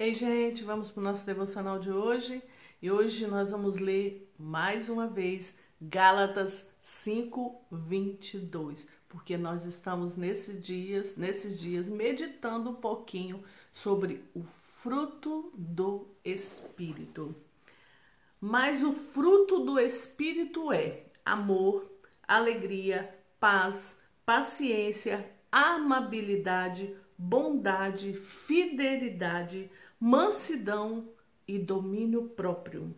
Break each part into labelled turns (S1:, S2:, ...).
S1: Ei, gente, vamos para o nosso devocional de hoje. E hoje nós vamos ler mais uma vez Gálatas 5, 22, porque nós estamos nesses dias, nesses dias meditando um pouquinho sobre o fruto do Espírito. Mas o fruto do Espírito é amor, alegria, paz, paciência, amabilidade, bondade, fidelidade, mansidão e domínio próprio.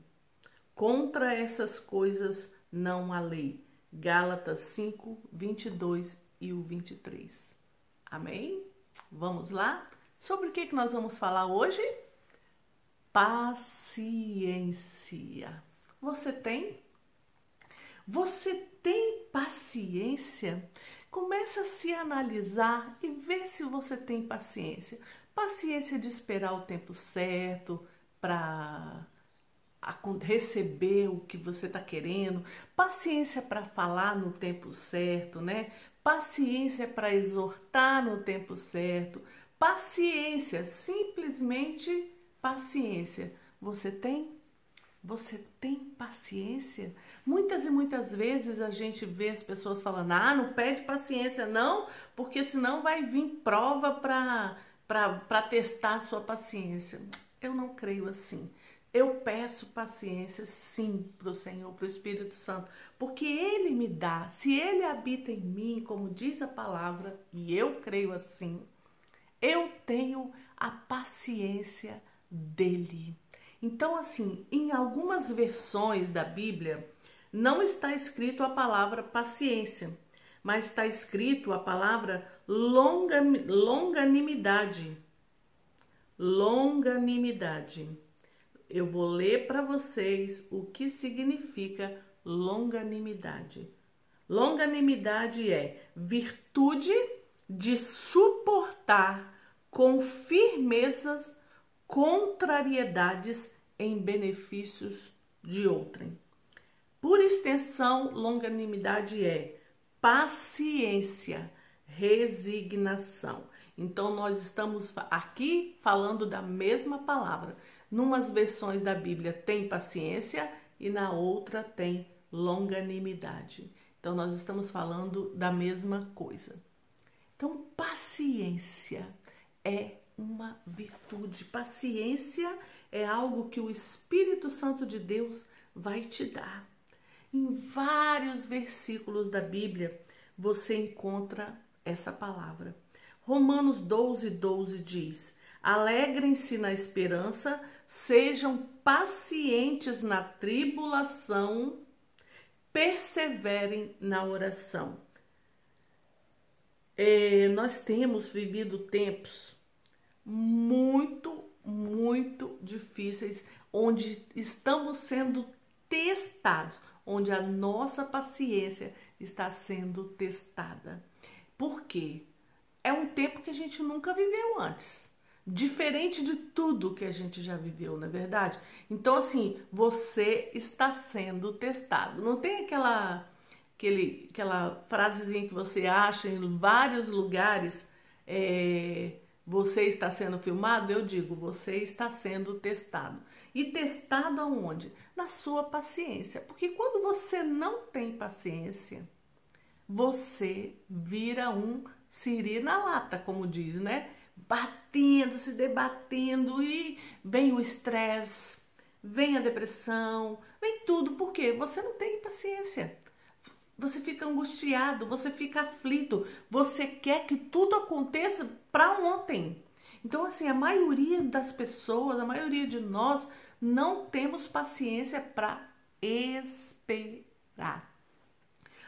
S1: Contra essas coisas não há lei. Gálatas 5, 22 e o 23. Amém? Vamos lá? Sobre o que, que nós vamos falar hoje? Paciência. Você tem? Você tem paciência? Começa a se analisar e ver se você tem paciência. Paciência de esperar o tempo certo para receber o que você está querendo, paciência para falar no tempo certo, né? Paciência para exortar no tempo certo, paciência, simplesmente paciência. Você tem? Você tem paciência? Muitas e muitas vezes a gente vê as pessoas falando: ah, não pede paciência, não, porque senão vai vir prova para testar a sua paciência. Eu não creio assim. Eu peço paciência, sim, para o Senhor, para o Espírito Santo, porque Ele me dá. Se Ele habita em mim, como diz a palavra, e eu creio assim, eu tenho a paciência dele. Então, assim, em algumas versões da Bíblia, não está escrito a palavra paciência, mas está escrito a palavra longa, longanimidade. Longanimidade. Eu vou ler para vocês o que significa longanimidade. Longanimidade é virtude de suportar com firmezas contrariedades em benefícios de outrem. Por extensão, longanimidade é paciência, resignação. Então, nós estamos aqui falando da mesma palavra. Numas versões da Bíblia tem paciência e na outra tem longanimidade. Então, nós estamos falando da mesma coisa. Então, paciência é uma virtude. Paciência é algo que o Espírito Santo de Deus vai te dar. Em vários versículos da Bíblia você encontra essa palavra. Romanos 12, 12 diz: Alegrem-se na esperança, sejam pacientes na tribulação, perseverem na oração. É, nós temos vivido tempos muito, muito difíceis, onde estamos sendo testados, onde a nossa paciência está sendo testada. Por quê? É um tempo que a gente nunca viveu antes. Diferente de tudo que a gente já viveu, na é verdade? Então, assim, você está sendo testado. Não tem aquela, aquele, aquela frasezinha que você acha em vários lugares. É, você está sendo filmado? Eu digo, você está sendo testado. E testado aonde? Na sua paciência. Porque quando você não tem paciência, você vira um siri na lata, como diz, né? Batendo, se debatendo e vem o estresse, vem a depressão, vem tudo. Por quê? Você não tem paciência. Você fica angustiado, você fica aflito, você quer que tudo aconteça para ontem. Então, assim, a maioria das pessoas, a maioria de nós, não temos paciência para esperar.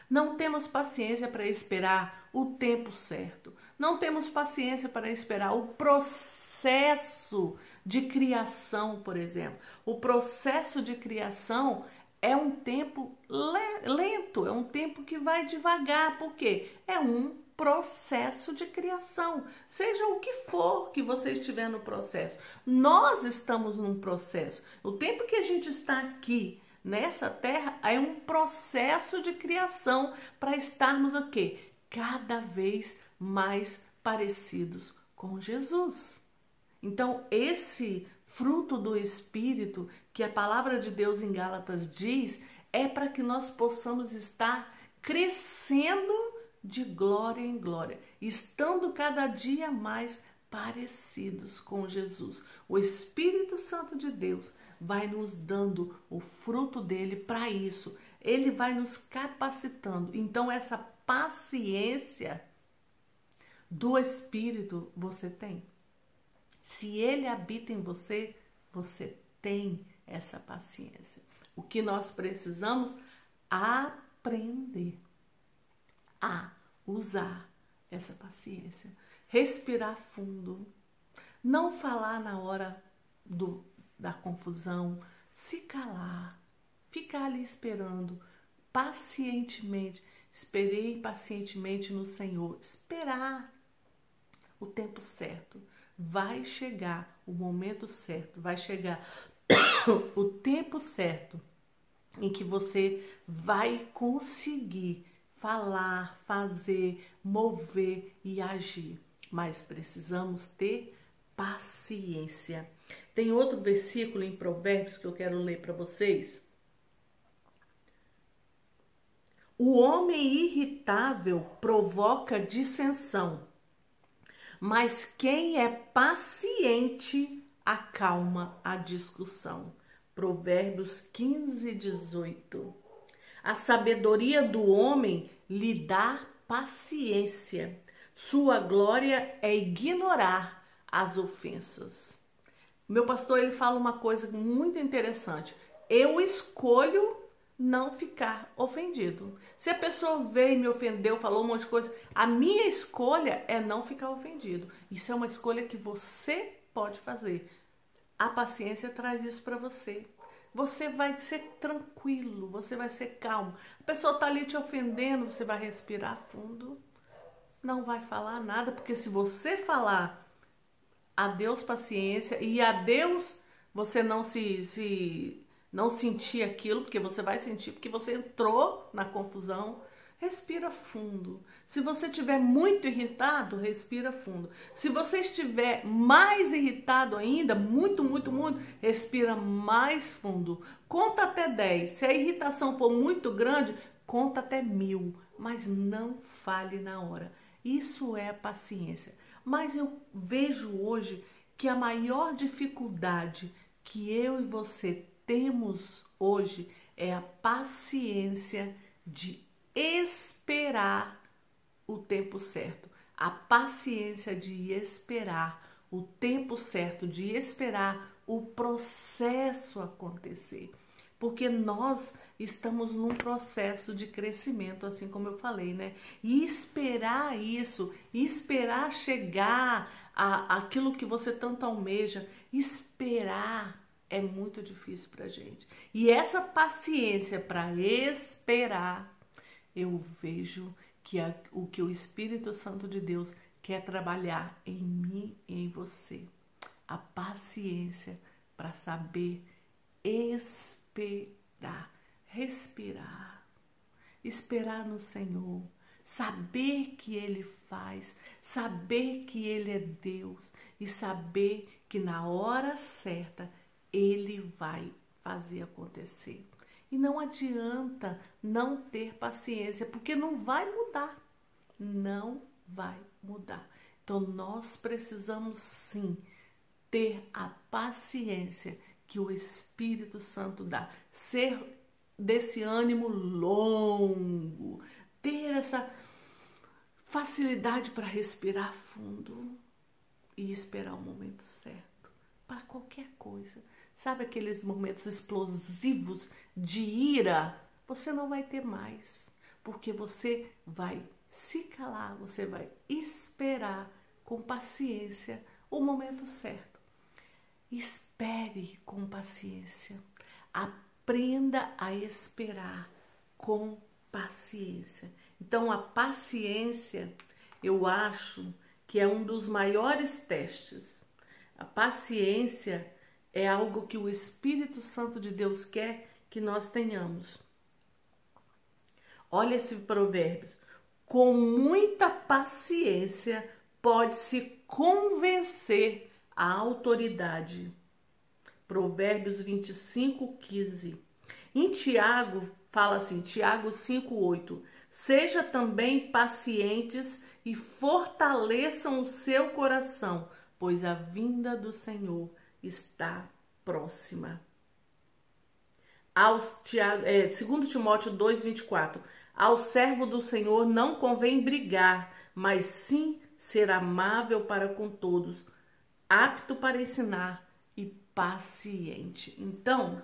S1: Não temos paciência para esperar o tempo certo. Não temos paciência para esperar o processo de criação, por exemplo. O processo de criação é um tempo lento, é um tempo que vai devagar, porque é um processo de criação, seja o que for que você estiver no processo. Nós estamos num processo. O tempo que a gente está aqui nessa terra é um processo de criação para estarmos o quê? Cada vez mais parecidos com Jesus. Então, esse fruto do Espírito, que a palavra de Deus em Gálatas diz, é para que nós possamos estar crescendo de glória em glória, estando cada dia mais parecidos com Jesus. O Espírito Santo de Deus vai nos dando o fruto dele para isso. Ele vai nos capacitando. Então, essa paciência do Espírito você tem. Se ele habita em você, você tem essa paciência. O que nós precisamos aprender a usar essa paciência, respirar fundo, não falar na hora do, da confusão, se calar, ficar ali esperando pacientemente. Esperei pacientemente no Senhor, esperar o tempo certo. Vai chegar o momento certo, vai chegar o tempo certo em que você vai conseguir falar, fazer, mover e agir. Mas precisamos ter paciência. Tem outro versículo em Provérbios que eu quero ler para vocês. O homem irritável provoca dissensão, mas quem é paciente acalma a discussão. Provérbios 15, 18. A sabedoria do homem lhe dá paciência. Sua glória é ignorar as ofensas. Meu pastor ele fala uma coisa muito interessante. Eu escolho não ficar ofendido. Se a pessoa veio e me ofendeu, falou um monte de coisa, a minha escolha é não ficar ofendido. Isso é uma escolha que você pode fazer. A paciência traz isso para você. Você vai ser tranquilo, você vai ser calmo. A pessoa está ali te ofendendo, você vai respirar fundo, não vai falar nada, porque se você falar adeus paciência e adeus você não se, se não sentir aquilo, porque você vai sentir, porque você entrou na confusão, respira fundo. Se você estiver muito irritado, respira fundo. Se você estiver mais irritado ainda, muito, muito, muito, respira mais fundo. Conta até 10. Se a irritação for muito grande, conta até mil. Mas não fale na hora. Isso é paciência. Mas eu vejo hoje que a maior dificuldade que eu e você temos hoje é a paciência de esperar o tempo certo, a paciência de esperar o tempo certo, de esperar o processo acontecer. Porque nós estamos num processo de crescimento, assim como eu falei, né? E esperar isso, esperar chegar a, aquilo que você tanto almeja, esperar é muito difícil para gente. E essa paciência para esperar eu vejo que o que o Espírito Santo de Deus quer trabalhar em mim e em você. A paciência para saber esperar, respirar, esperar no Senhor, saber que Ele faz, saber que Ele é Deus e saber que na hora certa Ele vai fazer acontecer. E não adianta não ter paciência, porque não vai mudar. Não vai mudar. Então nós precisamos sim ter a paciência que o Espírito Santo dá, ser desse ânimo longo, ter essa facilidade para respirar fundo e esperar o momento certo para qualquer coisa. Sabe aqueles momentos explosivos de ira? Você não vai ter mais, porque você vai se calar, você vai esperar com paciência o momento certo. Espere com paciência. Aprenda a esperar com paciência. Então, a paciência, eu acho que é um dos maiores testes. A paciência é algo que o Espírito Santo de Deus quer que nós tenhamos. Olha esse provérbio. Com muita paciência pode-se convencer a autoridade. Provérbios 25, 15. Em Tiago, fala assim, Tiago 5, 8. Seja também pacientes e fortaleçam o seu coração, pois a vinda do Senhor está próxima. Aos, Tiago, é, 2 Timóteo 2, 24. Ao servo do Senhor não convém brigar, mas sim ser amável para com todos, apto para ensinar e paciente. Então,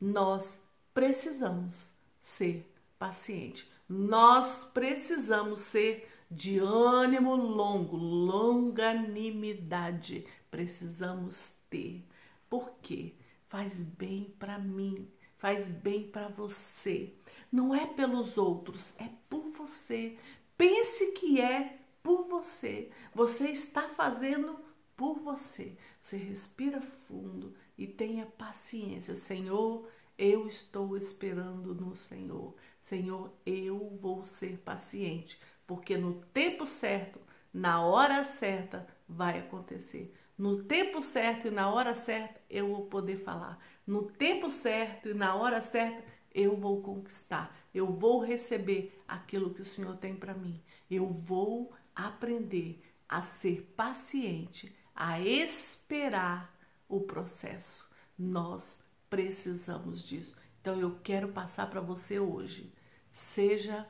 S1: nós precisamos ser paciente. Nós precisamos ser de ânimo longo, longanimidade. Precisamos ter. Por quê? Faz bem para mim, faz bem para você. Não é pelos outros, é por você. Pense que é por você. Você está fazendo por você. Você respira fundo e tenha paciência. Senhor, eu estou esperando no Senhor. Senhor, eu vou ser paciente, porque no tempo certo, na hora certa, vai acontecer. No tempo certo e na hora certa, eu vou poder falar. No tempo certo e na hora certa, eu vou conquistar. Eu vou receber aquilo que o Senhor tem para mim. Eu vou aprender a ser paciente, a esperar o processo. Nós precisamos disso. Então eu quero passar para você hoje. Seja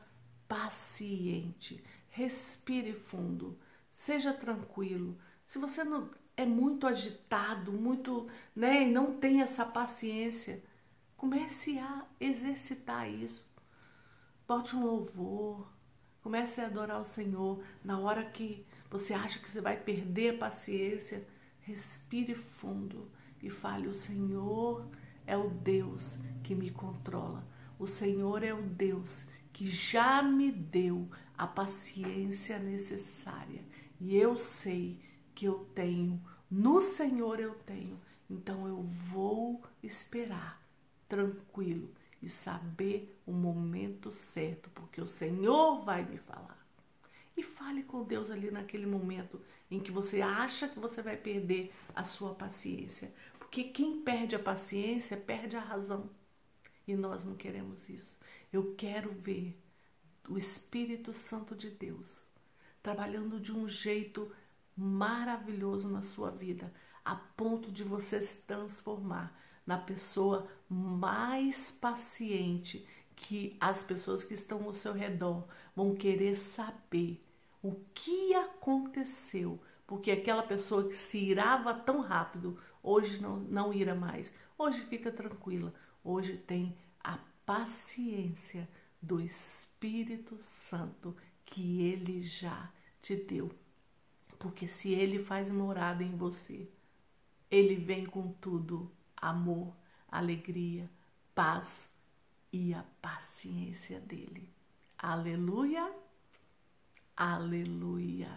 S1: paciente, respire fundo, seja tranquilo. Se você não é muito agitado, muito, né, e não tem essa paciência, comece a exercitar isso. Bote um louvor, Comece a adorar o Senhor na hora que você acha que você vai perder a paciência. Respire fundo e fale: O Senhor é o Deus que me controla. O Senhor é o Deus que já me deu a paciência necessária. E eu sei que eu tenho, no Senhor eu tenho. Então eu vou esperar tranquilo e saber o momento certo, porque o Senhor vai me falar. E fale com Deus ali naquele momento em que você acha que você vai perder a sua paciência. Porque quem perde a paciência perde a razão. E nós não queremos isso. Eu quero ver o Espírito Santo de Deus trabalhando de um jeito maravilhoso na sua vida, a ponto de você se transformar na pessoa mais paciente que as pessoas que estão ao seu redor vão querer saber o que aconteceu, porque aquela pessoa que se irava tão rápido, hoje não, não ira mais. Hoje fica tranquila, hoje tem a paciência do Espírito Santo que ele já te deu. Porque se ele faz morada em você, ele vem com tudo amor, alegria, paz e a paciência dele. Aleluia, aleluia.